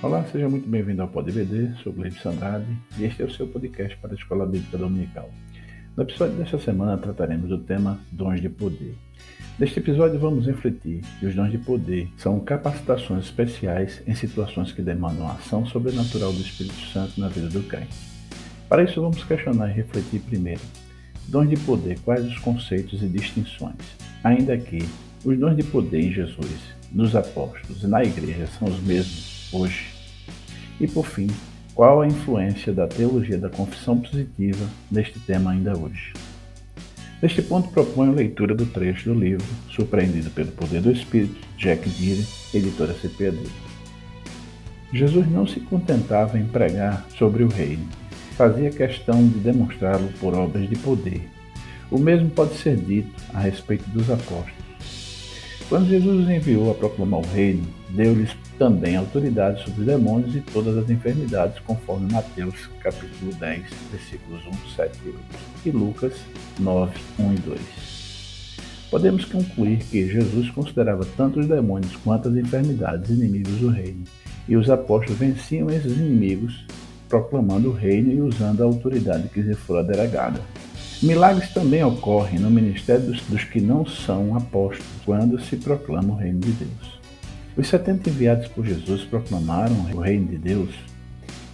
Olá, seja muito bem-vindo ao PodBD, sou Gleib Sandrade e este é o seu podcast para a Escola Bíblica Dominical. No episódio desta semana trataremos do tema Dons de Poder. Neste episódio vamos refletir que os dons de poder são capacitações especiais em situações que demandam a ação sobrenatural do Espírito Santo na vida do crente. Para isso vamos questionar e refletir primeiro. Dons de poder, quais os conceitos e distinções? Ainda que os dons de poder em Jesus, nos apóstolos e na igreja são os mesmos hoje. E por fim, qual a influência da teologia da confissão positiva neste tema ainda hoje? Neste ponto proponho leitura do trecho do livro Surpreendido pelo Poder do Espírito, Jack Deere, editora CPAD. Jesus não se contentava em pregar sobre o reino, fazia questão de demonstrá-lo por obras de poder. O mesmo pode ser dito a respeito dos apóstolos. Quando Jesus os enviou a proclamar o reino, deu-lhes também autoridade sobre os demônios e todas as enfermidades, conforme Mateus capítulo 10, versículos 1, 7 e 8, e Lucas 9, 1 e 2. Podemos concluir que Jesus considerava tanto os demônios quanto as enfermidades inimigos do reino, e os apóstolos venciam esses inimigos proclamando o reino e usando a autoridade que lhes fora delegada. Milagres também ocorrem no ministério dos, dos que não são apóstolos, quando se proclama o reino de Deus. Os setenta enviados por Jesus proclamaram o reino de Deus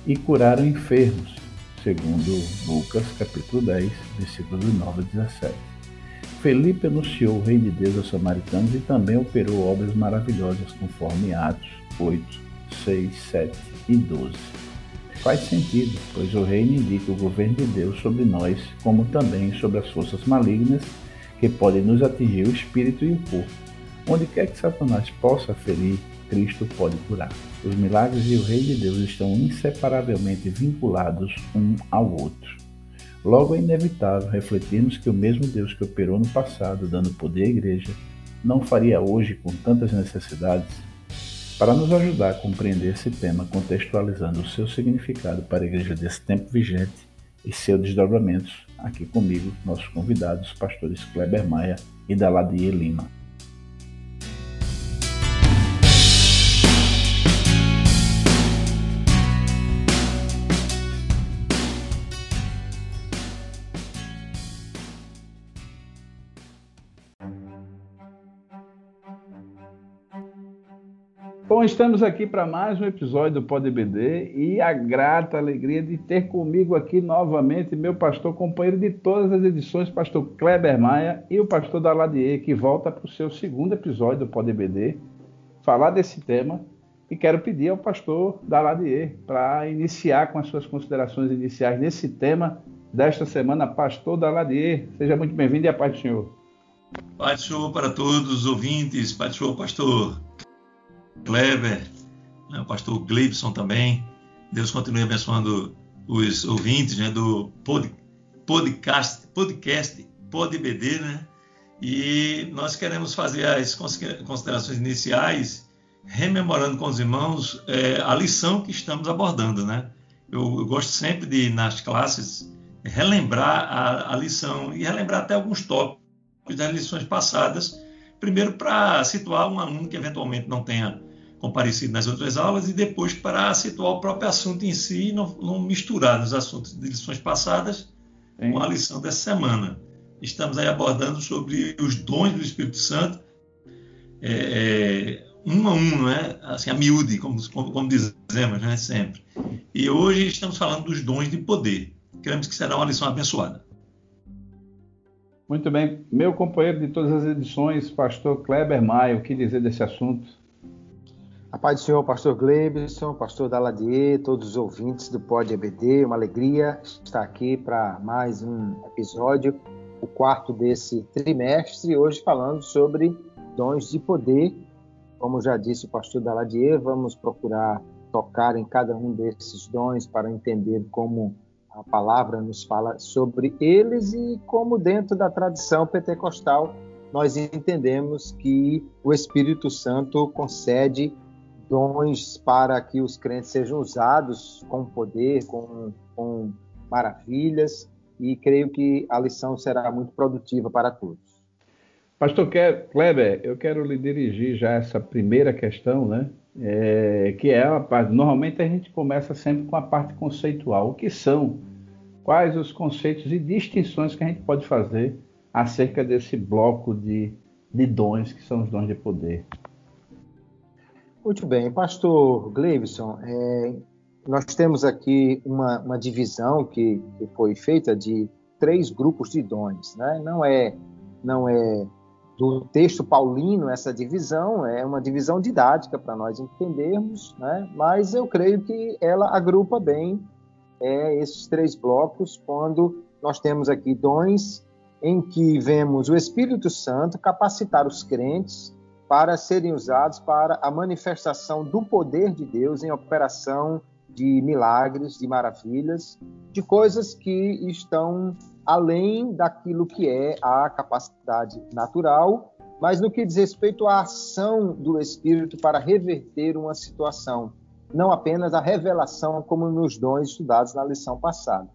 e curaram enfermos, segundo Lucas capítulo 10, versículos 9 a 17. Felipe anunciou o reino de Deus aos samaritanos e também operou obras maravilhosas, conforme Atos 8, 6, 7 e 12. Faz sentido, pois o reino indica o governo de Deus sobre nós, como também sobre as forças malignas que podem nos atingir o espírito e o corpo. Onde quer que Satanás possa ferir, Cristo pode curar. Os milagres e o Rei de Deus estão inseparavelmente vinculados um ao outro. Logo é inevitável refletirmos que o mesmo Deus que operou no passado, dando poder à igreja, não faria hoje com tantas necessidades? Para nos ajudar a compreender esse tema, contextualizando o seu significado para a igreja desse tempo vigente e seus desdobramentos, aqui comigo, nossos convidados, pastores Kleber Maia e Daladie Lima. Estamos aqui para mais um episódio do Pod BD e a grata alegria de ter comigo aqui novamente meu pastor companheiro de todas as edições, pastor Kleber Maia e o pastor Daladier, que volta para o seu segundo episódio do Pod BD, falar desse tema. E quero pedir ao pastor Daladier para iniciar com as suas considerações iniciais nesse tema desta semana. Pastor Daladier, seja muito bem-vindo e a paz do Senhor. Paz do Senhor para todos os ouvintes, paz do Senhor, pastor Kleber, né, o pastor Gleibson também. Deus continue abençoando os ouvintes né, do pod, podcast, podcast PodBD, né? E nós queremos fazer as considerações iniciais, rememorando com os irmãos é, a lição que estamos abordando, né? Eu, eu, gosto sempre de, nas classes, relembrar a, a lição e relembrar até alguns tópicos das lições passadas, primeiro para situar um aluno que eventualmente não tenha comparecido nas outras aulas e depois para situar o próprio assunto em si e não, não misturar os assuntos de lições passadas Sim. com a lição dessa semana. Estamos aí abordando sobre os dons do Espírito Santo, é, é, um a um, não é? Assim, a miúde, como, como, como dizemos né? sempre. E hoje estamos falando dos dons de poder. Queremos que será uma lição abençoada. Muito bem. Meu companheiro de todas as edições, pastor Kleber Maia, o que dizer desse assunto? A paz do Senhor, pastor Glebson, pastor Daladier, todos os ouvintes do Pod EBD, uma alegria estar aqui para mais um episódio, o quarto desse trimestre, hoje falando sobre dons de poder. Como já disse o pastor Daladier, vamos procurar tocar em cada um desses dons para entender como a palavra nos fala sobre eles e como dentro da tradição pentecostal nós entendemos que o Espírito Santo concede dons para que os crentes sejam usados com poder, com, com maravilhas, e creio que a lição será muito produtiva para todos. Pastor Kleber, eu quero lhe dirigir já essa primeira questão, né? é, que é a parte. Normalmente a gente começa sempre com a parte conceitual. O que são? Quais os conceitos e distinções que a gente pode fazer acerca desse bloco de, de dons que são os dons de poder? Muito bem, Pastor Gleibson, é, nós temos aqui uma, uma divisão que, que, foi feita de três grupos de dons, né? Não é, não é do texto paulino essa divisão, é uma divisão didática para nós entendermos, né? Mas eu creio que ela agrupa bem é, esses três blocos quando nós temos aqui dons em que vemos o Espírito Santo capacitar os crentes para serem usados para a manifestação do poder de Deus em operação de milagres, de maravilhas, de coisas que estão além daquilo que é a capacidade natural, mas no que diz respeito à ação do Espírito para reverter uma situação, não apenas a revelação, como nos dons estudados na lição passada.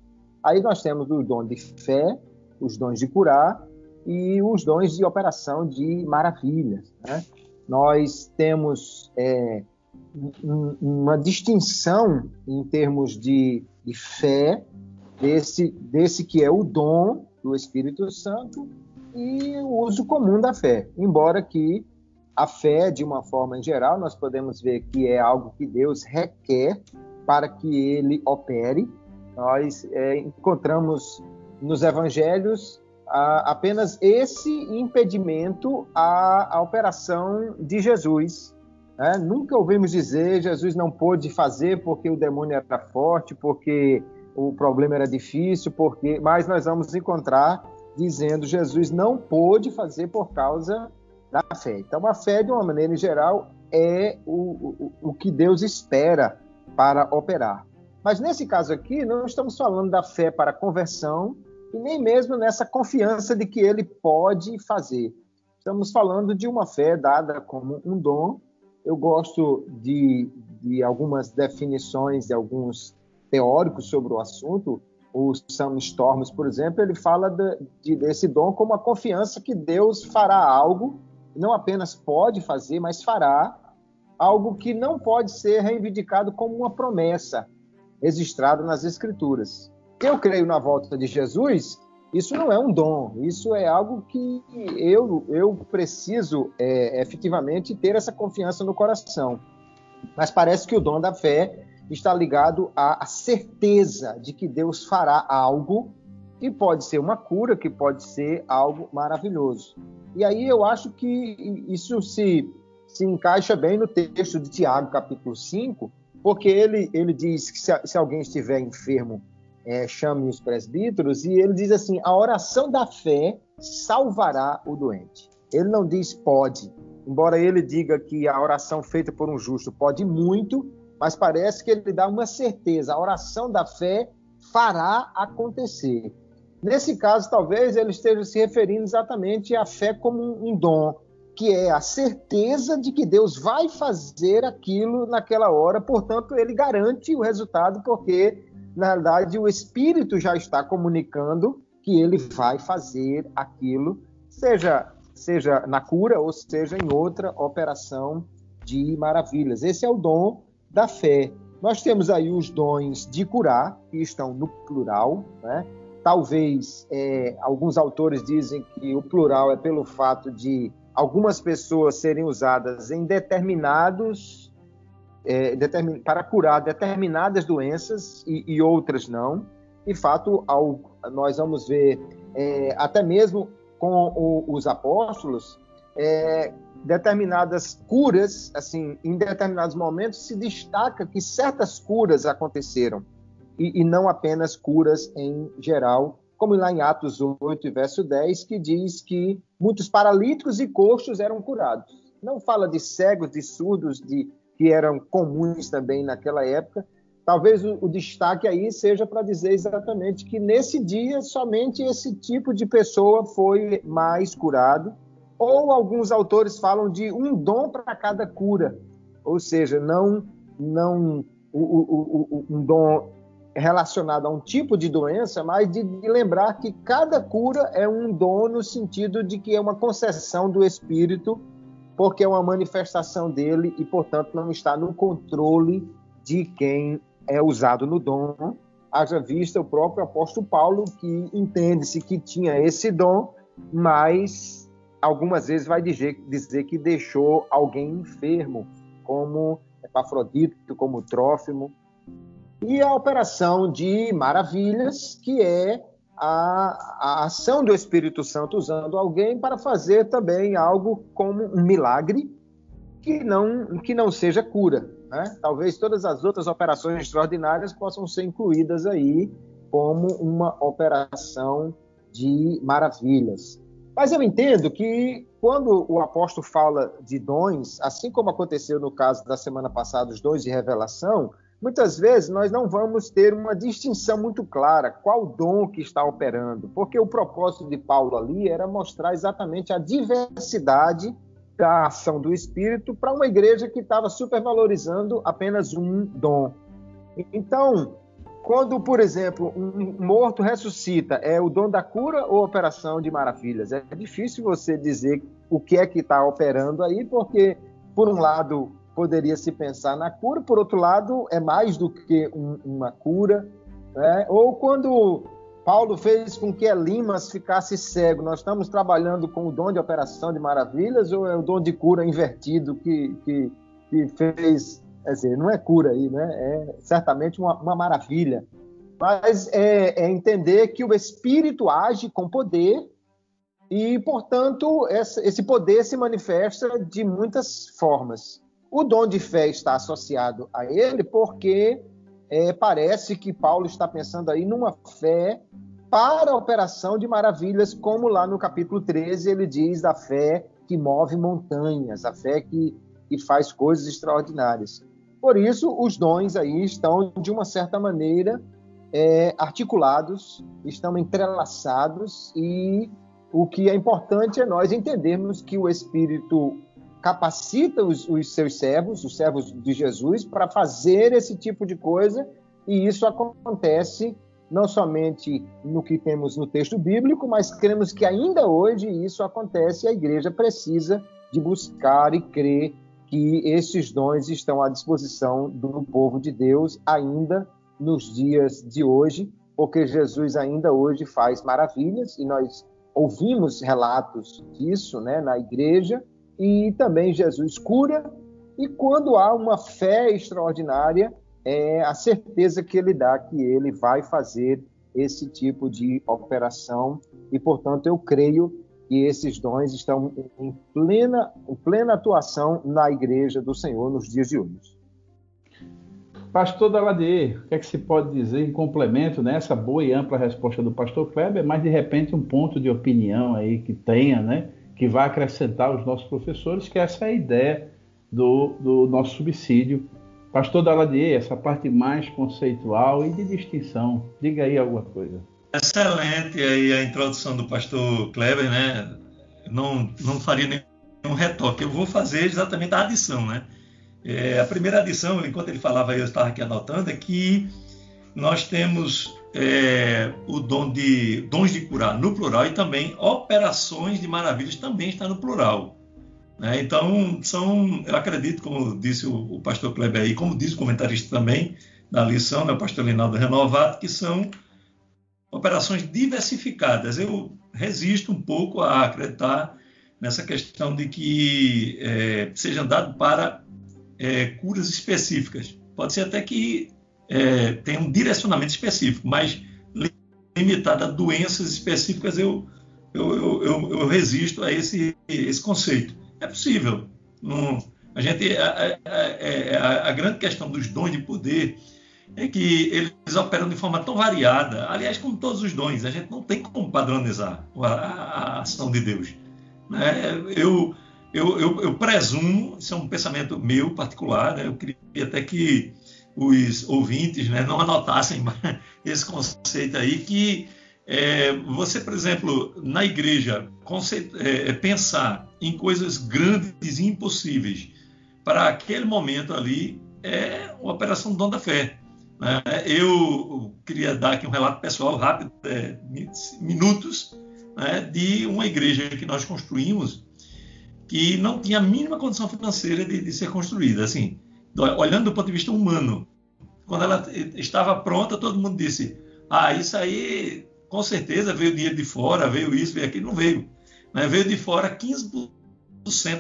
Aí nós temos o dom de fé, os dons de curar e os dons de operação de maravilhas. Né? Nós temos é, uma distinção em termos de, de fé desse, desse que é o dom do Espírito Santo e o uso comum da fé. Embora que a fé, de uma forma em geral, nós podemos ver que é algo que Deus requer para que ele opere. Nós é, encontramos nos evangelhos a, apenas esse impedimento à, à operação de Jesus é, nunca ouvimos dizer Jesus não pôde fazer porque o demônio era forte, porque o problema era difícil, porque. Mas nós vamos encontrar dizendo Jesus não pôde fazer por causa da fé. Então a fé, de uma maneira geral, é o, o, o que Deus espera para operar. Mas nesse caso aqui, não estamos falando da fé para conversão e nem mesmo nessa confiança de que ele pode fazer. Estamos falando de uma fé dada como um dom eu gosto de, de algumas definições de alguns teóricos sobre o assunto. O Sam Storms, por exemplo, ele fala de, de, desse dom como a confiança que Deus fará algo, não apenas pode fazer, mas fará algo que não pode ser reivindicado como uma promessa registrada nas Escrituras. Eu creio na volta de Jesus isso não é um dom, isso é algo que eu, eu preciso é, efetivamente ter essa confiança no coração. Mas parece que o dom da fé está ligado à, certeza de que Deus fará algo que pode ser uma cura, que pode ser algo maravilhoso. E aí eu acho que isso se, se encaixa bem no texto de Tiago, capítulo 5, porque ele, ele diz que se, se alguém estiver enfermo é, chame os presbíteros, e ele diz assim: a oração da fé salvará o doente. Ele não diz pode, embora ele diga que a oração feita por um justo pode muito, mas parece que ele dá uma certeza: a oração da fé fará acontecer. Nesse caso, talvez ele esteja se referindo exatamente à fé como um dom, que é a certeza de que Deus vai fazer aquilo naquela hora, portanto, ele garante o resultado, porque na realidade, o espírito já está comunicando que ele vai fazer aquilo, seja, seja na cura ou seja em outra operação de maravilhas. Esse é o dom da fé. Nós temos aí os dons de curar, que estão no plural, né? Talvez é, alguns autores dizem que o plural é pelo fato de algumas pessoas serem usadas em determinados é, para curar determinadas doenças e, e, outras não. De fato, ao, nós vamos ver, é, até mesmo com o, os apóstolos, é, determinadas curas, assim, em determinados momentos se destaca que certas curas aconteceram e, e não apenas curas em geral, como lá em Atos 8, verso 10, que diz que muitos paralíticos e coxos eram curados. Não fala de cegos, de surdos, de que eram comuns também naquela época. Talvez o, o destaque aí seja para dizer exatamente que nesse dia somente esse tipo de pessoa foi mais curado. Ou alguns autores falam de um dom para cada cura, ou seja, não não o, o, um dom relacionado a um tipo de doença, mas de, de, lembrar que cada cura é um dom no sentido de que é uma concessão do Espírito porque é uma manifestação dele e, portanto, não está no controle de quem é usado no dom. Haja vista o próprio apóstolo Paulo, que entende-se que tinha esse dom, mas algumas vezes vai dizer, que deixou alguém enfermo, como Epafrodito, como Trófimo. E a operação de maravilhas, que é a, a, ação do Espírito Santo usando alguém para fazer também algo como um milagre que não, que não seja cura. Né? Talvez todas as outras operações extraordinárias possam ser incluídas aí como uma operação de maravilhas. Mas eu entendo que quando o apóstolo fala de dons, assim como aconteceu no caso da semana passada, os dons de revelação, muitas vezes nós não vamos ter uma distinção muito clara qual dom que está operando, porque o propósito de Paulo ali era mostrar exatamente a diversidade da ação do Espírito para uma igreja que estava supervalorizando apenas um dom. Então, quando, por exemplo, um morto ressuscita, é o dom da cura ou operação de maravilhas? É difícil você dizer o que é que está operando aí, porque, por um lado, poderia se pensar na cura, por outro lado, é mais do que um, uma cura. Né? Ou quando Paulo fez com que Elimas ficasse cego, nós estamos trabalhando com o dom de operação de maravilhas ou é o dom de cura invertido que, que, que fez. Quer dizer, não é cura aí, né? É certamente uma, uma maravilha. Mas é, é entender que o Espírito age com poder e, portanto, esse poder se manifesta de muitas formas. O dom de fé está associado a ele porque é, parece que Paulo está pensando aí numa fé para a operação de maravilhas, como lá no capítulo 13 ele diz da fé que move montanhas, a fé que, que faz coisas extraordinárias. Por isso, os dons aí estão, de uma certa maneira, é, articulados, estão entrelaçados, e o que é importante é nós entendermos que o Espírito capacita os, os seus servos, os servos de Jesus, para fazer esse tipo de coisa, e isso acontece não somente no que temos no texto bíblico, mas cremos que ainda hoje isso acontece e a igreja precisa de buscar e crer que esses dons estão à disposição do povo de Deus ainda nos dias de hoje, porque Jesus ainda hoje faz maravilhas e nós ouvimos relatos disso, né, na igreja e também Jesus cura. E quando há uma fé extraordinária, é a certeza que ele dá que ele vai fazer esse tipo de operação. E, portanto, eu creio que esses dons estão em plena, em plena atuação na igreja do Senhor nos dias de hoje. Pastor Daladier, o que é que se pode dizer em complemento nessa né, boa e ampla resposta do pastor Kleber, mas de repente um ponto de opinião aí que tenha, né? Que vai acrescentar aos nossos professores, que essa é a ideia do, do nosso subsídio. Pastor Daladier, essa parte mais conceitual e de distinção. Diga aí alguma coisa. Excelente aí a introdução do pastor Kleber, né? Não, não faria nenhum retoque. Eu vou fazer exatamente a adição, né? É, a primeira adição, enquanto ele falava, eu estava aqui anotando, é que nós temos é, o dom de dons de curar no plural e também operações de maravilhas também está no plural. Né? Então, são, eu acredito, como disse o, o, pastor Kleber aí, como diz o comentarista também na lição, né, o pastor Linaldo Renovado, que são operações diversificadas. Eu resisto um pouco a acreditar nessa questão de que é, sejam dados para é, curas específicas. Pode ser até que é, tem um direcionamento específico, mas limitado a doenças específicas, eu, eu, eu, eu resisto a esse, esse conceito. É possível. Não, a, gente, a, a, a, grande questão dos dons de poder é que eles operam de forma tão variada. Aliás, como todos os dons, a gente não tem como padronizar a, ação de Deus. Né? Eu, eu, eu, eu, presumo, isso é um pensamento meu particular, né? eu queria até que os ouvintes né, não anotassem esse conceito aí, que é, você, por exemplo, na igreja, conceito, é, é, pensar em coisas grandes e impossíveis para aquele momento ali é uma operação do dom da fé. Né? Eu queria dar aqui um relato pessoal rápido, é, minutos, né, de uma igreja que nós construímos que não tinha a mínima condição financeira de, de ser construída. Assim, olhando do ponto de vista humano, quando ela estava pronta, todo mundo disse: Ah, isso aí com certeza veio dinheiro de fora, veio isso, veio aquilo. Não veio. Né? Veio de fora 15%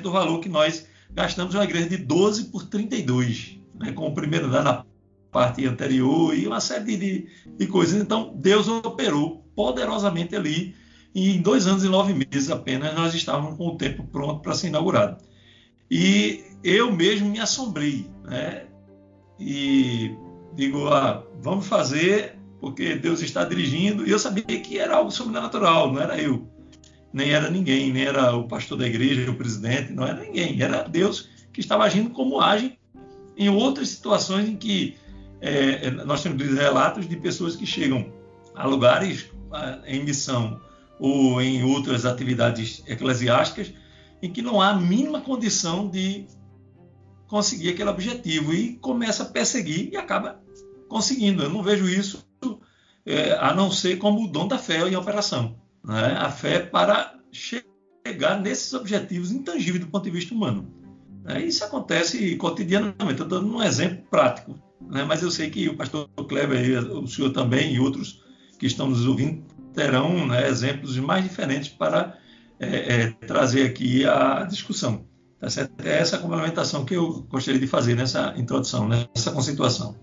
do valor que nós gastamos uma igreja de 12 por 32, né? com o primeiro andar na parte anterior e uma série de, de coisas. Então, Deus operou poderosamente ali e em dois anos e nove meses apenas nós estávamos com o tempo pronto para ser inaugurado. E eu mesmo me assombrei, né? E digo, ah, vamos fazer porque Deus está dirigindo. E eu sabia que era algo sobrenatural, não era eu, nem era ninguém, nem era o pastor da igreja, o presidente, não era ninguém, era Deus que estava agindo como age em outras situações em que é, nós temos relatos de pessoas que chegam a lugares em missão ou em outras atividades eclesiásticas em que não há a mínima condição de conseguir aquele objetivo e começa a perseguir e acaba conseguindo. Eu não vejo isso é, a não ser como o dom da fé em operação. Né? A fé para chegar nesses objetivos intangíveis do ponto de vista humano. É, isso acontece cotidianamente. Estou dando um exemplo prático, né? mas eu sei que o pastor Kleber, o senhor também e outros que estão nos ouvindo terão né, exemplos mais diferentes para é, é, trazer aqui a discussão. Tá É essa complementação que eu gostaria de fazer nessa introdução, nessa conceituação.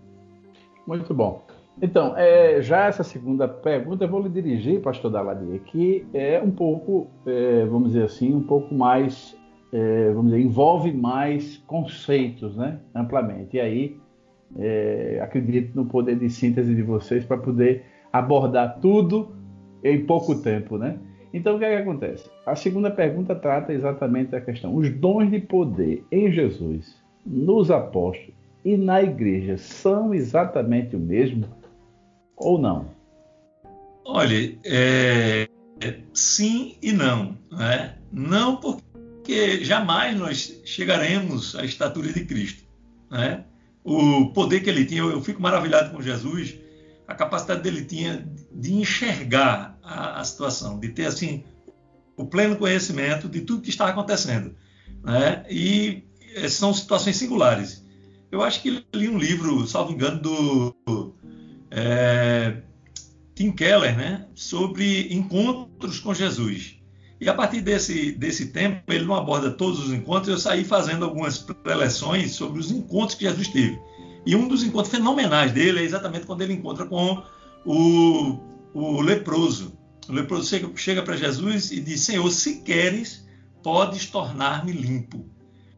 Muito bom. Então, é, já essa segunda pergunta eu vou lhe dirigir, pastor Daladier, que é um pouco, é, vamos dizer assim, um pouco mais, é, vamos dizer, envolve mais conceitos, né, amplamente. E aí, é, acredito no poder de síntese de vocês para poder abordar tudo em pouco tempo, né? Então, o que, é que acontece? A segunda pergunta trata exatamente da questão: os dons de poder em Jesus, nos apóstolos e na igreja são exatamente o mesmo ou não? Olha, é, é, sim e não. Né? Não porque jamais nós chegaremos à estatura de Cristo. Né? O poder que ele tinha, eu, fico maravilhado com Jesus a capacidade dele tinha de enxergar a, a, situação, de ter assim o pleno conhecimento de tudo que está acontecendo, né? E eh, são situações singulares. Eu acho que li um livro, salvo engano, do é, Tim Keller, né? Sobre encontros com Jesus. E a partir desse, desse tempo, ele não aborda todos os encontros, eu saí fazendo algumas preleções sobre os encontros que Jesus teve. E um dos encontros fenomenais dele é exatamente quando ele encontra com o, o leproso. O leproso chega, para Jesus e diz: Senhor, se queres, podes tornar-me limpo.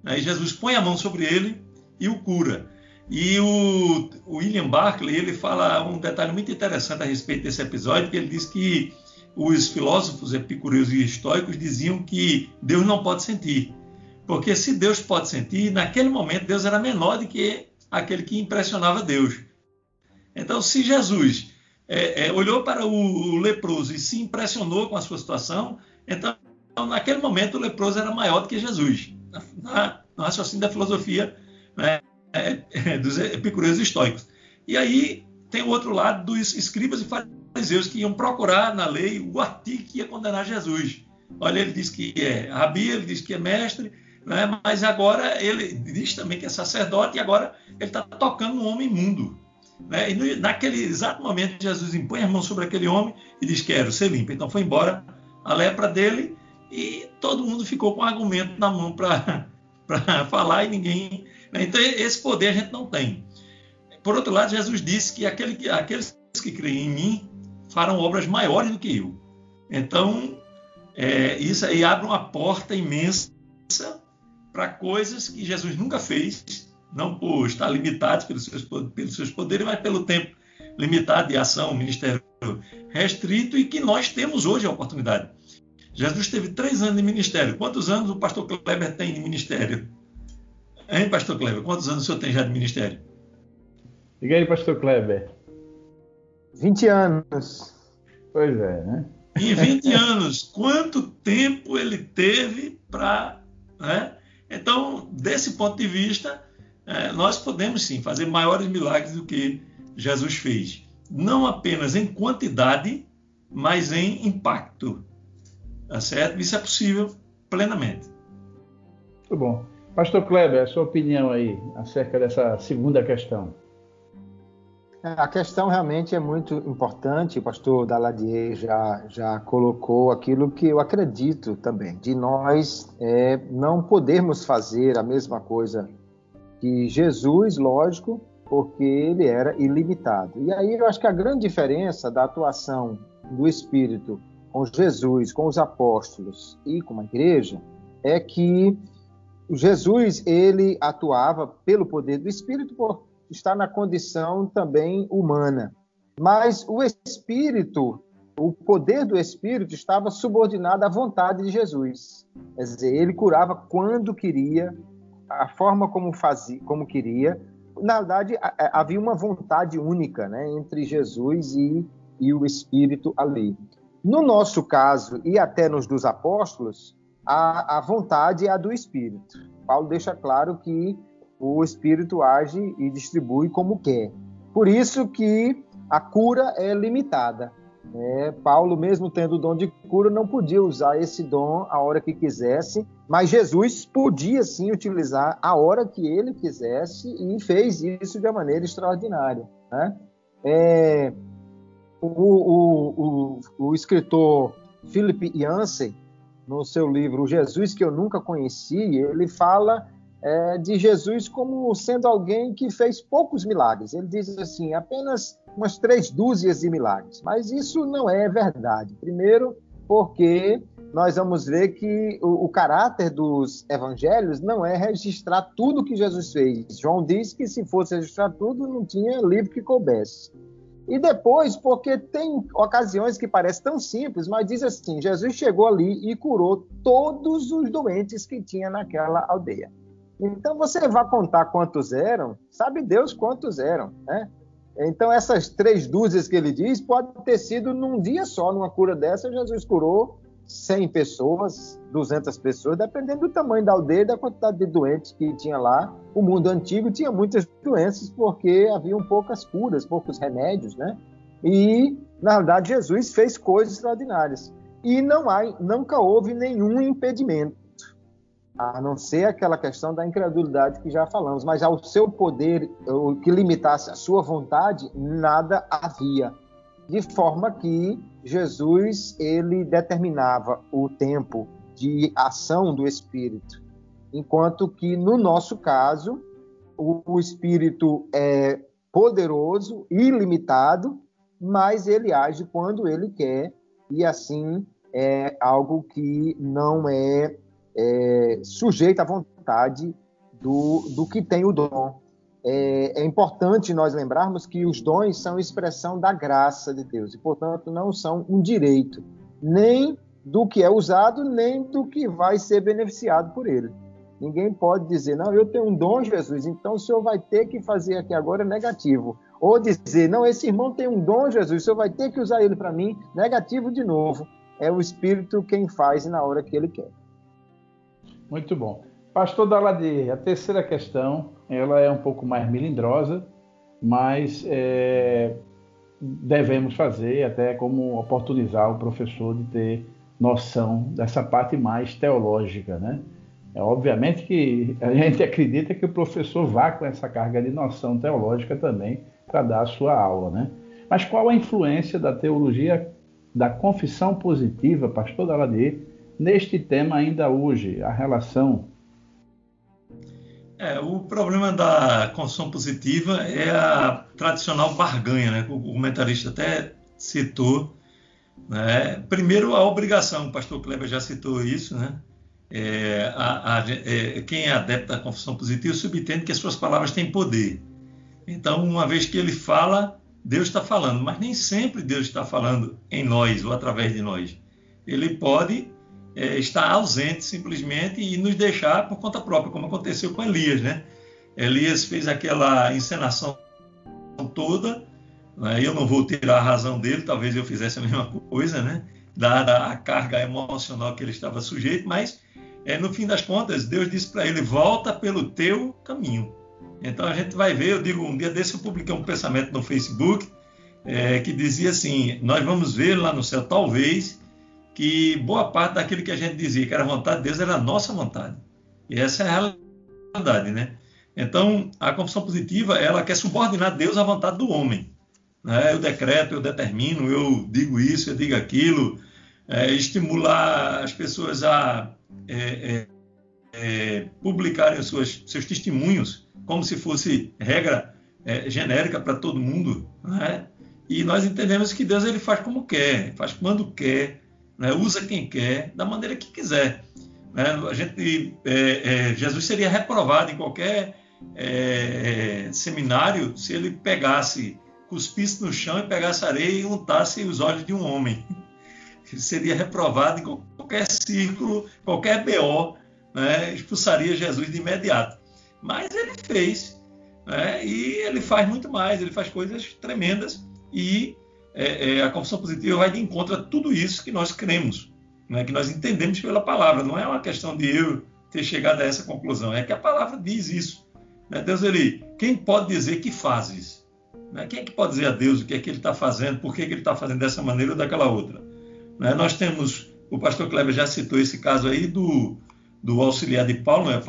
Aí Jesus põe a mão sobre ele e o cura. E o, William Barclay ele fala um detalhe muito interessante a respeito desse episódio, que ele diz que os filósofos epicureus e estoicos diziam que Deus não pode sentir. Porque se Deus pode sentir, naquele momento Deus era menor do que aquele que impressionava Deus. Então, se Jesus é, é, olhou para o, o, leproso e se impressionou com a sua situação, então, naquele momento, o leproso era maior do que Jesus, na, no raciocínio da filosofia né, é, é dos epicureus estoicos. E aí tem o outro lado dos escribas e fariseus que iam procurar na lei o artigo que ia condenar Jesus. Olha, ele diz que é rabi, ele diz que é mestre, né? mas agora ele diz também que é sacerdote e agora ele está tocando um homem imundo. Né? E no, naquele exato momento, Jesus impõe as mãos sobre aquele homem e diz: Quero ser limpo. Então foi embora a lepra dele e todo mundo ficou com um argumento na mão para falar e ninguém. Né? Então esse poder a gente não tem. Por outro lado, Jesus disse que aquele, aqueles que creem em mim farão obras maiores do que eu. Então, é, isso aí abre uma porta imensa para coisas que Jesus nunca fez, não por estar limitado pelos seus, pelos seus poderes, mas pelo tempo limitado de ação, ministério restrito e que nós temos hoje a oportunidade. Jesus teve três anos de ministério. Quantos anos o pastor Kleber tem de ministério? Hein, pastor Kleber? Quantos anos o senhor tem já de ministério? Diga aí, pastor Kleber. 20 anos. Pois é, né? Em 20 anos, quanto tempo ele teve para né, então, desse ponto de vista, é, nós podemos sim fazer maiores milagres do que Jesus fez. Não apenas em quantidade, mas em impacto. Tá certo? Isso é possível plenamente. Muito bom. Pastor Kleber, a sua opinião aí acerca dessa segunda questão. É, a questão realmente é muito importante, o pastor Daladier já, já colocou aquilo que eu acredito também, de nós é, não podermos fazer a mesma coisa que Jesus, lógico, porque ele era ilimitado. E aí eu acho que a grande diferença da atuação do Espírito com Jesus, com os apóstolos e com a igreja é que Jesus ele atuava pelo poder do Espírito por estar na condição também humana. Mas o Espírito, o poder do Espírito estava subordinado à vontade de Jesus. Quer dizer, ele curava quando queria, a forma como fazia, como queria. Na verdade, havia uma vontade única né, entre Jesus e, e o Espírito ali. No nosso caso, e até nos dos apóstolos, a, a vontade é a do Espírito. Paulo deixa claro que o Espírito age e distribui como quer. Por isso que a cura é limitada. É, Paulo, mesmo tendo o dom de cura, não podia usar esse dom a hora que quisesse, mas Jesus podia sim utilizar a hora que ele quisesse e fez isso de uma maneira extraordinária. Né? É, o, o, o, o, escritor Philip Yancey, no seu livro Jesus que eu nunca conheci, ele fala é, de Jesus como sendo alguém que fez poucos milagres. Ele diz assim, apenas umas três dúzias de milagres. Mas isso não é verdade. Primeiro, porque nós vamos ver que o, o, caráter dos evangelhos não é registrar tudo que Jesus fez. João diz que se fosse registrar tudo, não tinha livro que coubesse. E depois, porque tem ocasiões que parecem tão simples, mas diz assim: Jesus chegou ali e curou todos os doentes que tinha naquela aldeia. Então você vai contar quantos eram, sabe Deus quantos eram, né? Então essas três dúzias que ele diz pode ter sido num dia só, numa cura dessa, Jesus curou 100 pessoas, 200 pessoas, dependendo do tamanho da aldeia e da quantidade de doentes que tinha lá. O mundo antigo tinha muitas doenças porque haviam poucas curas, poucos remédios, né? E, na verdade, Jesus fez coisas extraordinárias. E não há, nunca houve nenhum impedimento a não ser aquela questão da incredulidade que já falamos, mas ao seu poder, o que limitasse a sua vontade, nada havia. De forma que Jesus ele determinava o tempo de ação do Espírito, enquanto que no nosso caso o, o Espírito é poderoso, ilimitado, mas ele age quando ele quer e assim é algo que não é é, sujeito à vontade do, do que tem o dom. É, é, importante nós lembrarmos que os dons são expressão da graça de Deus e, portanto, não são um direito, nem do que é usado, nem do que vai ser beneficiado por ele. Ninguém pode dizer, não, eu tenho um dom, Jesus, então o senhor vai ter que fazer aqui agora negativo. Ou dizer, não, esse irmão tem um dom, Jesus, o senhor vai ter que usar ele para mim, negativo de novo. É o Espírito quem faz na hora que ele quer. Muito bom. Pastor Daladier, a terceira questão, ela é um pouco mais melindrosa, mas é, devemos fazer até como oportunizar o professor de ter noção dessa parte mais teológica, né? É, obviamente que a gente acredita que o professor vá com essa carga de noção teológica também para dar a sua aula, né? Mas qual a influência da teologia da confissão positiva, pastor Daladier, neste tema ainda hoje, a relação? É, o problema da construção positiva é a tradicional barganha, né? O comentarista até citou. Né? Primeiro, a obrigação, o pastor Kleber já citou isso, né? É, a, a, é, quem é adepto da confissão positiva subentende que as suas palavras têm poder. Então, uma vez que ele fala, Deus está falando, mas nem sempre Deus está falando em nós ou através de nós. Ele pode é, estar ausente simplesmente e nos deixar por conta própria, como aconteceu com Elias, né? Elias fez aquela encenação toda, né? eu não vou tirar a razão dele, talvez eu fizesse a mesma coisa, né? Dada a carga emocional que ele estava sujeito, mas é, no fim das contas, Deus disse para ele: volta pelo teu caminho. Então a gente vai ver, eu digo, um dia desse eu publiquei um pensamento no Facebook é, que dizia assim: nós vamos ver lá no céu, talvez, que boa parte daquilo que a gente dizia que era vontade de Deus era a nossa vontade. E essa é a realidade, né? Então, a confissão positiva, ela quer subordinar Deus à vontade do homem. Né? Eu decreto, eu determino, eu digo isso, eu digo aquilo, é, estimular as pessoas a é, é, é publicarem suas, seus testemunhos como se fosse regra é, genérica para todo mundo. Né? E nós entendemos que Deus ele faz como quer, faz quando quer, né? usa quem quer, da maneira que quiser. Né? A gente, é, Jesus seria reprovado em qualquer seminário se ele pegasse cuspisse no chão e pegasse areia e untasse os olhos de um homem. Ele seria reprovado em qualquer círculo, qualquer BO, né, expulsaria Jesus de imediato. Mas ele fez, né, e ele faz muito mais, ele faz coisas tremendas, e é, é, a confissão positiva vai de encontro a tudo isso que nós cremos, né, que nós entendemos pela palavra. Não é uma questão de eu ter chegado a essa conclusão, é que a palavra diz isso. Né? Deus, ele, quem pode dizer que fazes? Né? Quem é que pode dizer a Deus o que é que ele está fazendo, por que, que ele está fazendo dessa maneira ou daquela outra? Né? Nós temos, o pastor Kleber já citou esse caso aí do, do auxiliar de Paulo, é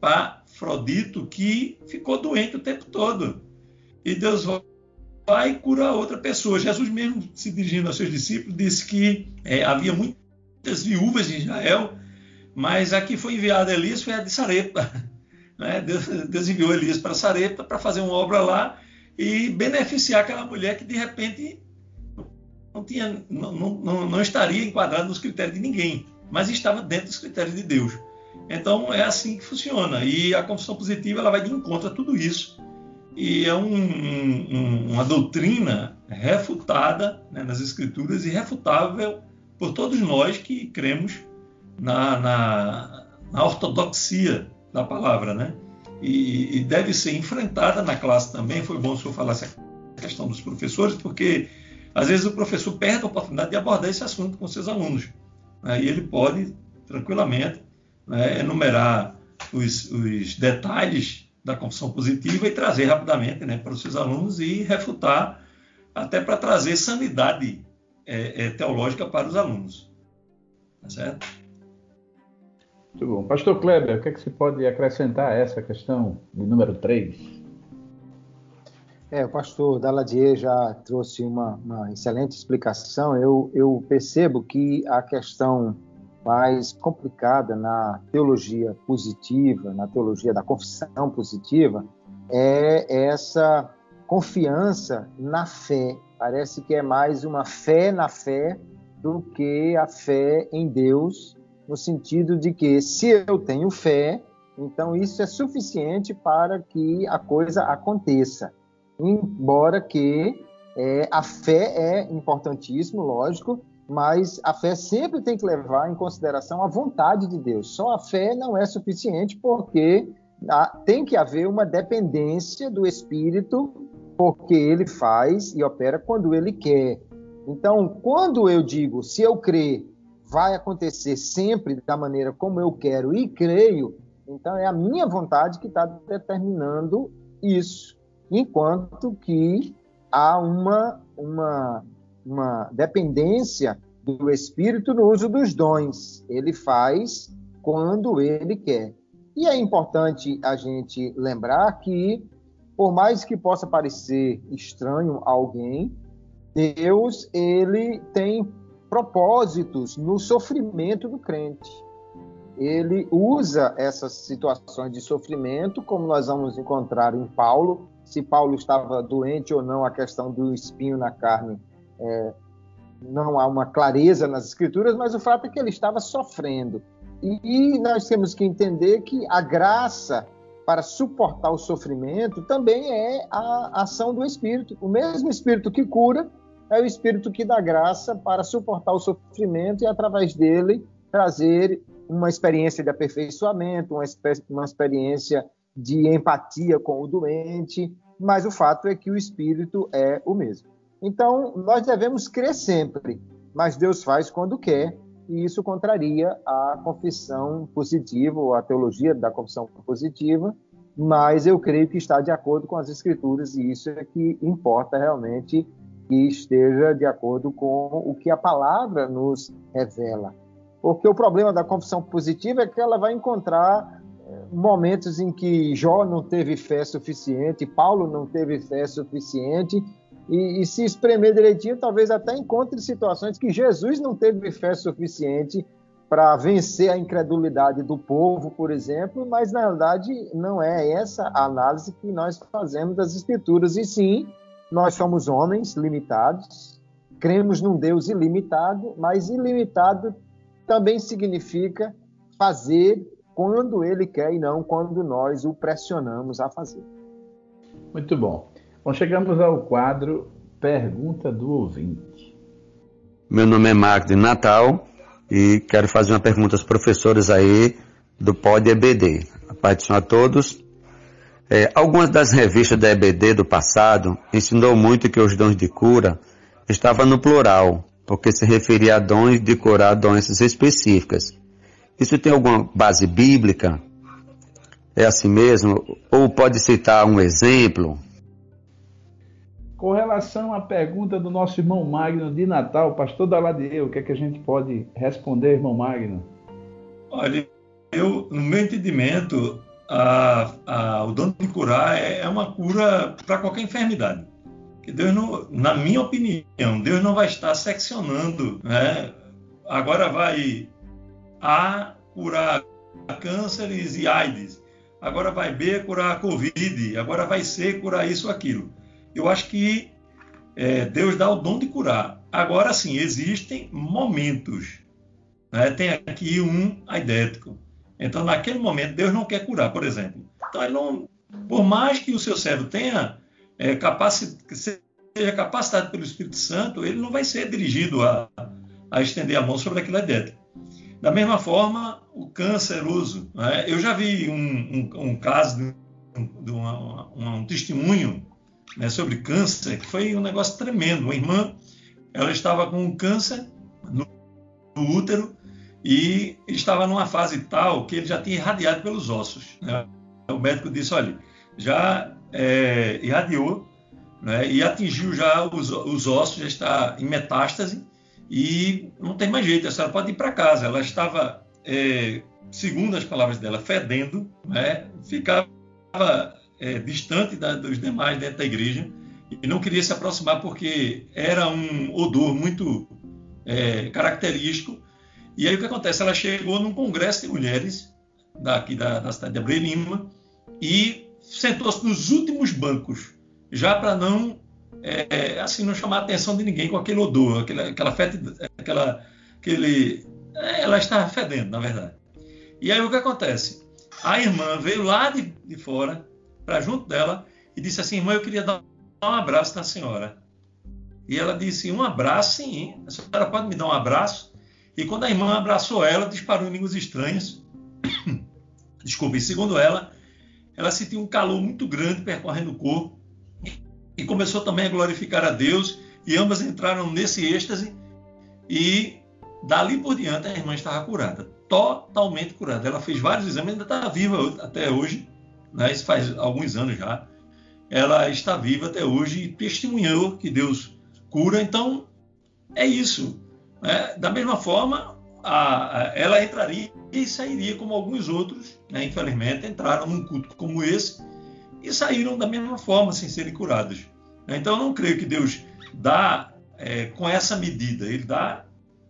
Pafrodito, que ficou doente o tempo todo. E Deus vai curar outra pessoa. Jesus mesmo, se dirigindo aos seus discípulos, disse que é, havia muitas viúvas em Israel, mas a que foi enviada Elias foi a de Sarepta. Né? Deus, Deus enviou Elias para Sarepta para fazer uma obra lá e beneficiar aquela mulher que de repente não, tinha, não, não, não estaria enquadrada nos critérios de ninguém, mas estava dentro dos critérios de Deus. Então é assim que funciona. E a confissão positiva ela vai de encontro a tudo isso. E é um, um, uma doutrina refutada né, nas Escrituras e refutável por todos nós que cremos na, na, na ortodoxia da palavra, né? e, e, deve ser enfrentada na classe também. Foi bom o senhor falar essa questão dos professores, porque às vezes o professor perde a oportunidade de abordar esse assunto com seus alunos. Né? E ele pode, tranquilamente, né, enumerar os, os, detalhes da confissão positiva e trazer rapidamente né, para os seus alunos e refutar, até para trazer sanidade é, é, teológica para os alunos. Tá certo? Muito bom. Pastor Kleber, o que, é que se pode acrescentar a essa questão de número 3? É, o pastor Daladier já trouxe uma, uma excelente explicação. Eu, eu, percebo que a questão mais complicada na teologia positiva, na teologia da confissão positiva, é essa confiança na fé. Parece que é mais uma fé na fé do que a fé em Deus no sentido de que se eu tenho fé, então isso é suficiente para que a coisa aconteça. Embora que é, a fé é importantíssimo, lógico, mas a fé sempre tem que levar em consideração a vontade de Deus. Só a fé não é suficiente porque tem que haver uma dependência do Espírito, porque ele faz e opera quando ele quer. Então, quando eu digo, se eu crer vai acontecer sempre da maneira como eu quero e creio, então é a minha vontade que está determinando isso. Enquanto que há uma, uma, uma dependência do Espírito no uso dos dons. Ele faz quando ele quer. E é importante a gente lembrar que, por mais que possa parecer estranho a alguém, Deus ele tem propósitos no sofrimento do crente. Ele usa essas situações de sofrimento, como nós vamos encontrar em Paulo. Se Paulo estava doente ou não, a questão do espinho na carne, é, não há uma clareza nas Escrituras, mas o fato é que ele estava sofrendo. E, e nós temos que entender que a graça para suportar o sofrimento também é a ação do Espírito. O mesmo Espírito que cura é o Espírito que dá graça para suportar o sofrimento e, através dele, trazer uma experiência de aperfeiçoamento, uma, uma experiência de empatia com o doente, mas o fato é que o Espírito é o mesmo. Então, nós devemos crer sempre, mas Deus faz quando quer, e isso contraria a confissão positiva, ou a teologia da confissão positiva, mas eu creio que está de acordo com as Escrituras, e isso é que importa realmente que esteja de acordo com o que a palavra nos revela. Porque o problema da confissão positiva é que ela vai encontrar eh, momentos em que Jó não teve fé suficiente, Paulo não teve fé suficiente, e, e, se espremer direitinho, talvez até encontre situações que Jesus não teve fé suficiente para vencer a incredulidade do povo, por exemplo, mas na verdade não é essa a análise que nós fazemos das Escrituras, e sim, nós somos homens limitados, cremos num Deus ilimitado, mas ilimitado também significa fazer quando ele quer e não quando nós o pressionamos a fazer. Muito bom. Bom, chegamos ao quadro Pergunta do Ouvinte. Meu nome é Marco de Natal e quero fazer uma pergunta aos professores aí do Pod EBD. A paz a todos. É, algumas das revistas da EBD do passado ensinou muito que os dons de cura estavam no plural, porque se referia a dons de curar doenças específicas. Isso tem alguma base bíblica? É assim mesmo? Ou pode citar um exemplo? Com relação à pergunta do nosso irmão Magno de Natal, pastor Daladier, o que é que a gente pode responder, irmão Magno? Olha, eu, no meu entendimento, a, a, o dono de curar é, é uma cura para qualquer enfermidade. Que Deus não, na minha opinião, Deus não vai estar seccionando, né? Agora vai A curar cânceres e AIDS, agora vai B curar a Covid, agora vai C curar isso aquilo eu acho que é, Deus dá o dom de curar. Agora sim, existem momentos. Né? Tem aqui um aidético. Então, naquele momento, Deus não quer curar, por exemplo. Então, ele não, por mais que o seu cérebro tenha é, capaci seja capacitado pelo Espírito Santo, ele não vai ser dirigido a, a estender a mão sobre aquele aidético. Da mesma forma, o canceroso. Né? Eu já vi um, um, um caso de, de uma, uma, um testemunho né, sobre câncer, que foi um negócio tremendo. Uma irmã, ela estava com um câncer no, no útero e estava numa fase tal que ele já tinha irradiado pelos ossos. Né? O médico disse, olha, já é, irradiou né, e atingiu já os, os, ossos, já está em metástase e não tem mais jeito, a senhora pode ir para casa. Ela estava, é, segundo as palavras dela, fedendo, né, ficava é, distante da, dos demais dentro da igreja e não queria se aproximar porque era um odor muito é, característico. E aí o que acontece? Ela chegou num congresso de mulheres daqui da, da cidade de Abreu Lima e sentou-se nos últimos bancos, já para não é, assim não chamar a atenção de ninguém com aquele odor, aquela, aquela fete, aquela, aquele, ela estava fedendo, na verdade. E aí o que acontece? A irmã veio lá de, de fora, para junto dela e disse assim: Irmã, eu queria dar um abraço na senhora. E ela disse: Um abraço, sim. A senhora pode me dar um abraço? E quando a irmã abraçou ela, disparou em línguas estranhas. Desculpe, segundo ela, ela sentiu um calor muito grande percorrendo o corpo e começou também a glorificar a Deus. E ambas entraram nesse êxtase. E dali por diante a irmã estava curada, totalmente curada. Ela fez vários exames, ainda está viva até hoje né, isso faz alguns anos já, ela está viva até hoje e testemunhou que Deus cura. Então, é isso. Né? Da mesma forma, a, a, ela entraria e sairia como alguns outros, né, infelizmente, entraram num culto como esse e saíram da mesma forma, sem serem curados. Então, eu não creio que Deus dá é, com essa medida. Ele dá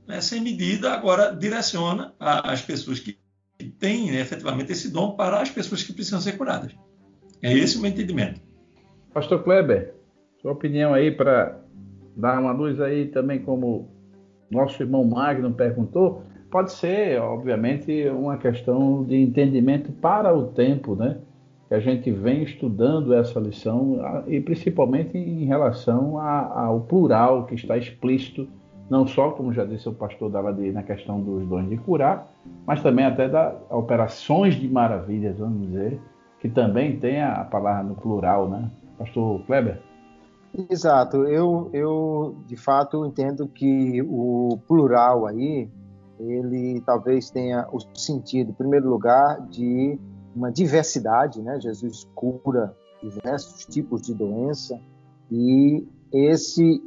né, sem medida, agora direciona a, as pessoas que que tem né, efetivamente esse dom para as pessoas que precisam ser curadas. É esse o meu entendimento. Pastor Kleber, sua opinião aí para dar uma luz aí também como nosso irmão Magno perguntou, pode ser, obviamente, uma questão de entendimento para o tempo, né? Que a gente vem estudando essa lição e principalmente em relação ao plural que está explícito não só, como já disse o pastor Daladi, na questão dos dons de curar, mas também até das operações de maravilhas, vamos dizer, que também tem a palavra no plural, né? Pastor Kleber? Exato. Eu, eu de fato entendo que o plural aí, ele talvez tenha o sentido, em primeiro lugar, de uma diversidade, né? Jesus cura diversos tipos de doença e esse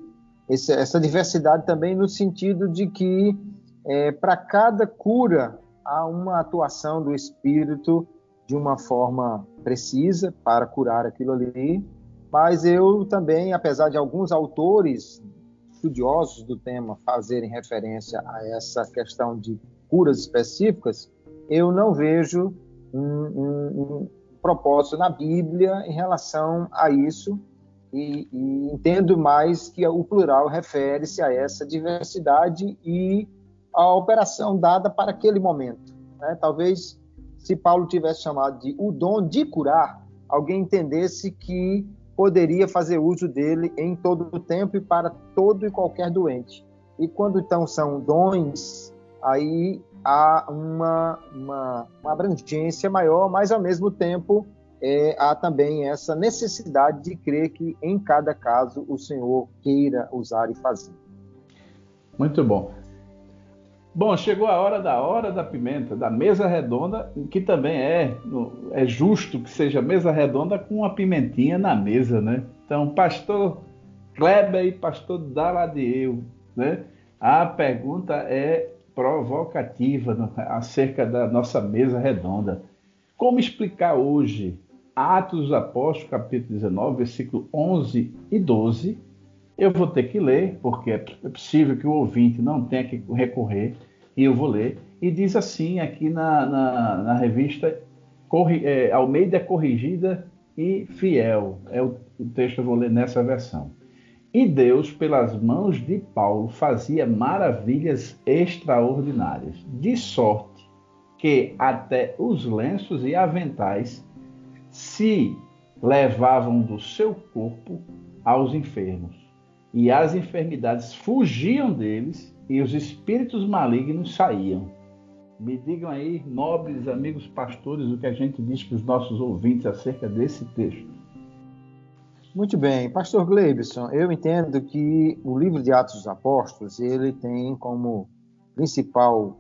essa diversidade também no sentido de que é, para cada cura há uma atuação do Espírito de uma forma precisa para curar aquilo ali. Mas eu também, apesar de alguns autores estudiosos do tema fazerem referência a essa questão de curas específicas, eu não vejo um, um, um propósito na Bíblia em relação a isso e, e entendo mais que o plural refere-se a essa diversidade e a operação dada para aquele momento. Né? Talvez se Paulo tivesse chamado de o dom de curar, alguém entendesse que poderia fazer uso dele em todo o tempo e para todo e qualquer doente. E quando então são dons, aí há uma, uma, uma abrangência maior, mas ao mesmo tempo é, há também essa necessidade de crer que em cada caso o Senhor queira usar e fazer. Muito bom. Bom, chegou a hora da hora da pimenta, da mesa redonda, que também é, é justo que seja mesa redonda com uma pimentinha na mesa, né? Então, pastor Kleber e pastor Daladieu, né? A pergunta é provocativa acerca da nossa mesa redonda. Como explicar hoje Atos dos Apóstolos, capítulo 19, versículo 11 e 12, eu vou ter que ler, porque é possível que o ouvinte não tenha que recorrer, e eu vou ler. E diz assim aqui na, na, na revista Corri, é, Almeida Corrigida e Fiel. É o, o texto que eu vou ler nessa versão. E Deus, pelas mãos de Paulo, fazia maravilhas extraordinárias, de sorte que até os lenços e aventais se levavam do seu corpo aos enfermos e as enfermidades fugiam deles e os espíritos malignos saíam. Me digam aí, nobres amigos pastores, o que a gente diz para os nossos ouvintes acerca desse texto. Muito bem, Pastor Gleibson, eu entendo que o livro de Atos dos Apóstolos ele tem como principal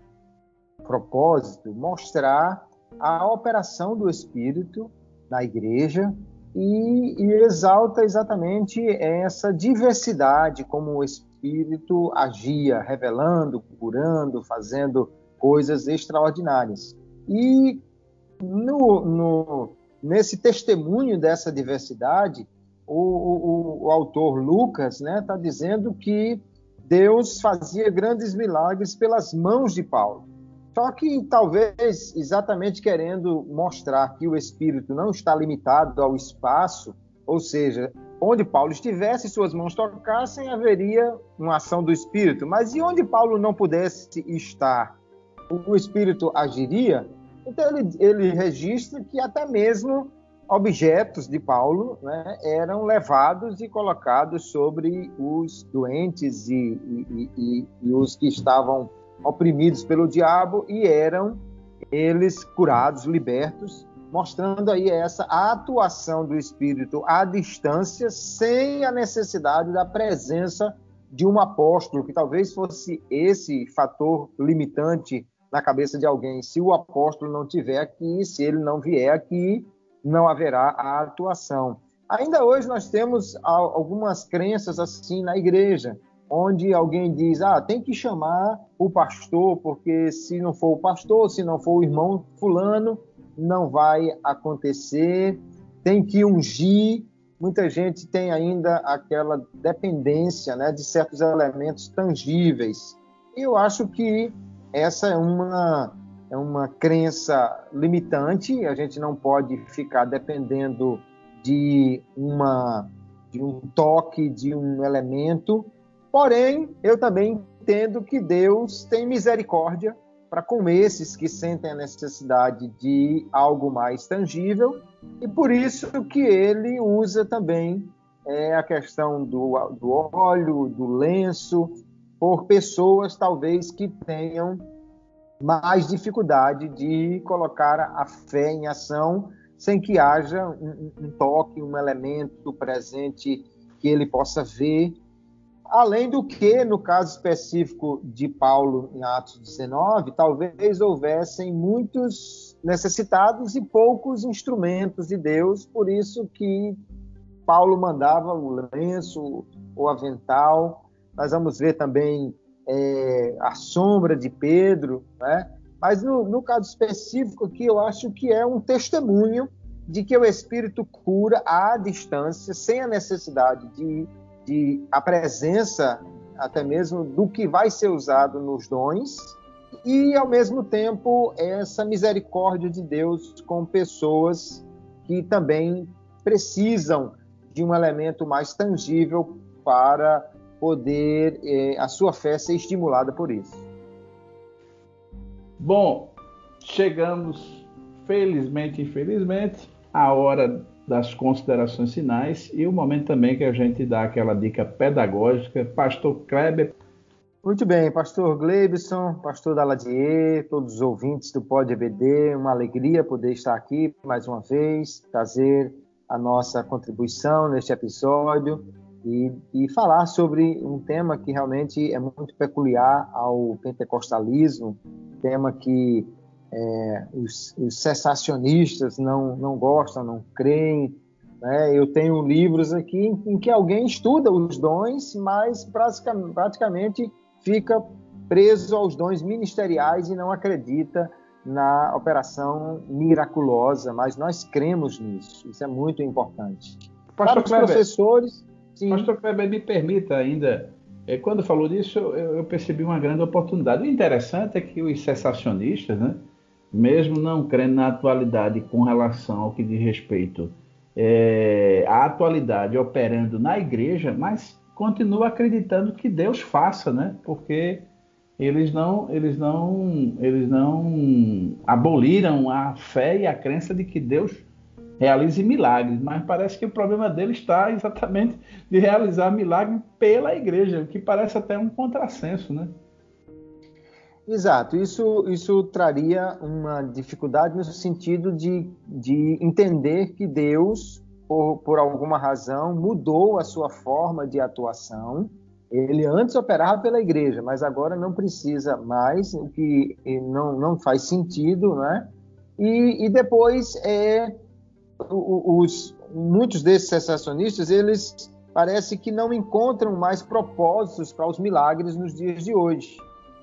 propósito mostrar a operação do Espírito na igreja e, e exalta exatamente essa diversidade como o Espírito agia, revelando, curando, fazendo coisas extraordinárias. E no, no, nesse testemunho dessa diversidade, o, o, o autor Lucas está né, tá dizendo que Deus fazia grandes milagres pelas mãos de Paulo. Só que talvez exatamente querendo mostrar que o espírito não está limitado ao espaço, ou seja, onde Paulo estivesse, suas mãos tocassem, haveria uma ação do espírito. Mas e onde Paulo não pudesse estar, o espírito agiria? Então ele, ele registra que até mesmo objetos de Paulo né, eram levados e colocados sobre os doentes e, e, e, e os que estavam oprimidos pelo diabo e eram eles curados, libertos, mostrando aí essa atuação do Espírito à distância, sem a necessidade da presença de um apóstolo, que talvez fosse esse fator limitante na cabeça de alguém. Se o apóstolo não tiver aqui, se ele não vier aqui, não haverá a atuação. Ainda hoje nós temos algumas crenças assim na igreja onde alguém diz: ah, tem que chamar o pastor, porque se não for o pastor, se não for o irmão Fulano, não vai acontecer, tem que ungir. Muita gente tem ainda aquela dependência né, de certos elementos tangíveis. Eu acho que essa é uma, é uma crença limitante, a gente não pode ficar dependendo de, uma, de um toque, de um elemento Porém, eu também entendo que Deus tem misericórdia para com esses que sentem a necessidade de algo mais tangível e por isso que ele usa também é, a questão do, do óleo, do lenço, por pessoas talvez que tenham mais dificuldade de colocar a fé em ação sem que haja um, um toque, um elemento presente que ele possa ver Além do que, no caso específico de Paulo em Atos 19, talvez houvessem muitos necessitados e poucos instrumentos de Deus, por isso que Paulo mandava o lenço, o avental. Nós vamos ver também é, a sombra de Pedro, né? Mas no, no caso específico aqui, eu acho que é um testemunho de que o Espírito cura à distância, sem a necessidade de, de a presença até mesmo do que vai ser usado nos dons, e ao mesmo tempo essa misericórdia de Deus com pessoas que também precisam de um elemento mais tangível para poder eh, a sua fé ser estimulada por isso. Bom, chegamos, felizmente infelizmente, à hora das considerações finais e o momento também que a gente dá aquela dica pedagógica. Pastor Kleber. Muito bem, Pastor Gleibson, Pastor Daladier, todos os ouvintes do Pod EBD, uma alegria poder estar aqui mais uma vez, trazer a nossa contribuição neste episódio e, e, falar sobre um tema que realmente é muito peculiar ao pentecostalismo, tema que é, os, os cessacionistas não, não gostam, não creem. Né? Eu tenho livros aqui em, que alguém estuda os dons, mas praticamente fica preso aos dons ministeriais e não acredita na operação miraculosa, mas nós cremos nisso. Isso é muito importante. Pastor Para os professores, Sim. Pastor Kleber, me permita ainda, é, quando falou disso, eu, eu, percebi uma grande oportunidade. O interessante é que os cessacionistas, né, mesmo não crendo na atualidade com relação ao que diz respeito é, à atualidade operando na igreja, mas continua acreditando que Deus faça, né? Porque eles não, eles não, eles não aboliram a fé e a crença de que Deus realize milagres, mas parece que o problema dele está exatamente de realizar milagre pela igreja, o que parece até um contrassenso, né? Exato, isso, isso traria uma dificuldade no sentido de, de entender que Deus, por, por alguma razão, mudou a sua forma de atuação. Ele antes operava pela igreja, mas agora não precisa mais, o que não, não faz sentido, né? E, e depois é, os, muitos desses sensacionistas, eles parece que não encontram mais propósitos para os milagres nos dias de hoje.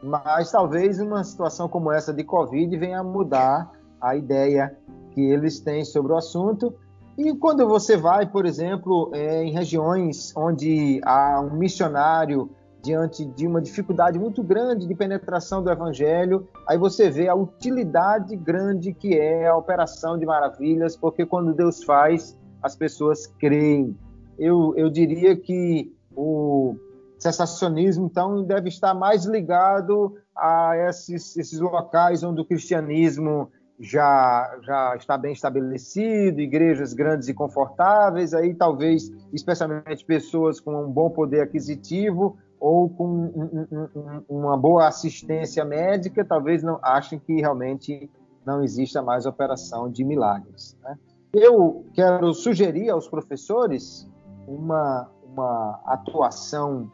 Mas talvez uma situação como essa de Covid venha mudar a ideia que eles têm sobre o assunto. E quando você vai, por exemplo, é, em regiões onde há um missionário diante de uma dificuldade muito grande de penetração do evangelho, aí você vê a utilidade grande que é a operação de maravilhas, porque quando Deus faz, as pessoas creem. Eu, eu diria que o sensacionismo, então, deve estar mais ligado a esses, esses locais onde o cristianismo já, já está bem estabelecido, igrejas grandes e confortáveis, aí talvez, especialmente pessoas com um bom poder aquisitivo, ou com um, um, uma boa assistência médica, talvez não achem que realmente não exista mais operação de milagres. Né? Eu quero sugerir aos professores uma, uma atuação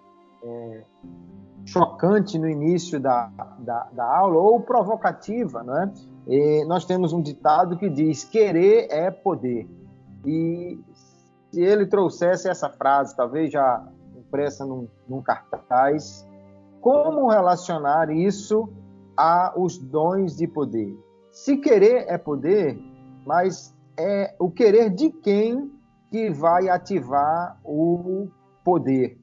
é, chocante no início da, da, da, aula ou provocativa. Né? E nós temos um ditado que diz: querer é poder. E se ele trouxesse essa frase, talvez já impressa num, num cartaz. Como relacionar isso aos dons de poder? Se querer é poder, mas é o querer de quem que vai ativar o poder.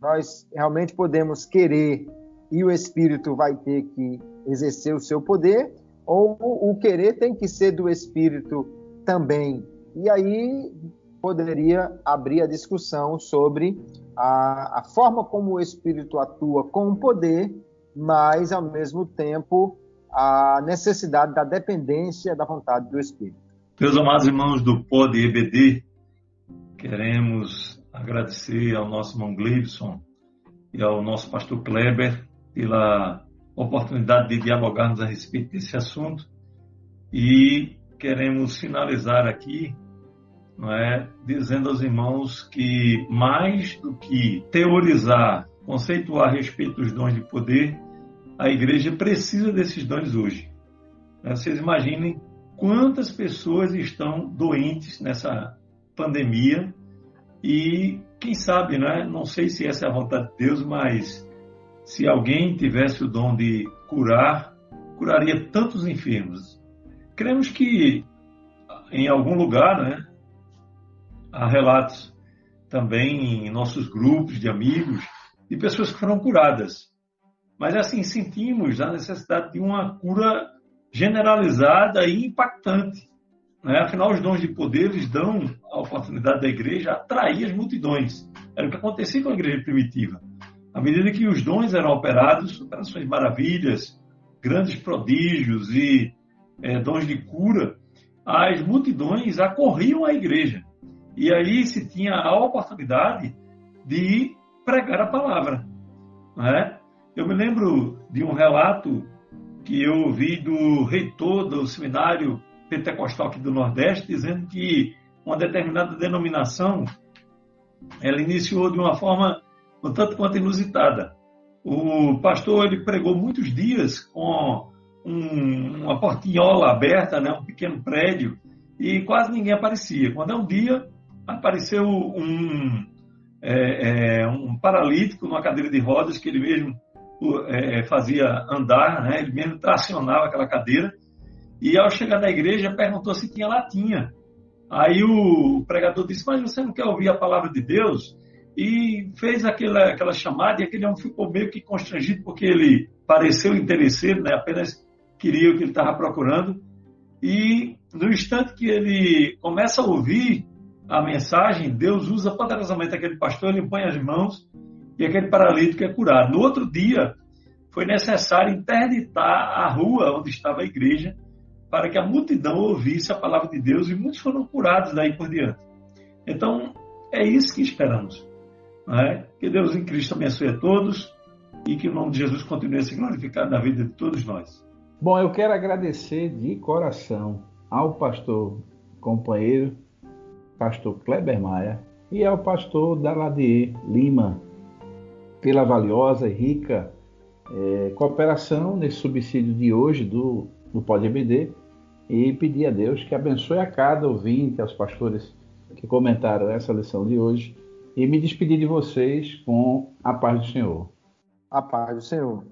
Nós realmente podemos querer e o espírito vai ter que exercer o seu poder, ou o querer tem que ser do espírito também. E aí poderia abrir a discussão sobre a, a forma como o Espírito atua com o poder, mas, ao mesmo tempo, a necessidade da dependência da vontade do Espírito. Meus amados irmãos do Pod EBD, queremos agradecer ao nosso irmão Gleibson e ao nosso pastor Kleber pela oportunidade de dialogarmos a respeito desse assunto e queremos finalizar aqui não é, dizendo aos irmãos que mais do que teorizar, conceituar a respeito dos dons de poder, a igreja precisa desses dons hoje. Né? Vocês imaginem quantas pessoas estão doentes nessa pandemia e quem sabe, né? Não sei se essa é a vontade de Deus, mas se alguém tivesse o dom de curar, curaria tantos enfermos. Cremos que em algum lugar, né, há relatos também em nossos grupos de amigos de pessoas que foram curadas. Mas assim, sentimos a necessidade de uma cura generalizada e impactante. Né? Afinal, os dons de poder eles dão a oportunidade da igreja atrair as multidões. Era o que acontecia com a igreja primitiva. À medida que os dons eram operados, operações maravilhas, grandes prodígios e é, dons de cura, as multidões acorriam à igreja. E aí se tinha a oportunidade de pregar a palavra. Né? Eu me lembro de um relato que eu ouvi do reitor do seminário pentecostal aqui do Nordeste, dizendo que uma determinada denominação ela iniciou de uma forma um tanto quanto inusitada. O pastor ele pregou muitos dias com um, uma portinhola aberta, né, um pequeno prédio, e quase ninguém aparecia. Quando é um dia, apareceu um, é, é, um paralítico numa cadeira de rodas que ele mesmo é, fazia andar, né, ele mesmo tracionava aquela cadeira, e ao chegar na igreja perguntou se tinha latinha. Aí o pregador disse, mas você não quer ouvir a palavra de Deus? E fez aquela, aquela chamada e aquele homem ficou meio que constrangido porque ele pareceu interesseiro, né? apenas queria o que ele estava procurando. E no instante que ele começa a ouvir a mensagem, Deus usa poderosamente aquele pastor, ele põe as mãos e aquele paralítico é curado. No outro dia, foi necessário interditar a rua onde estava a igreja para que a multidão ouvisse a palavra de Deus e muitos foram curados daí por diante. Então, é isso que esperamos. É? Que Deus em Cristo abençoe a todos e que o nome de Jesus continue a se glorificar na vida de todos nós. Bom, eu quero agradecer de coração ao pastor companheiro, pastor Kleber Maia, e ao pastor Daladier Lima, pela valiosa e rica é, cooperação nesse subsídio de hoje do, do Pode EBD e pedir a Deus que abençoe a cada ouvinte, aos pastores que comentaram essa lição de hoje e me despedir de vocês com a paz do Senhor. A paz do Senhor.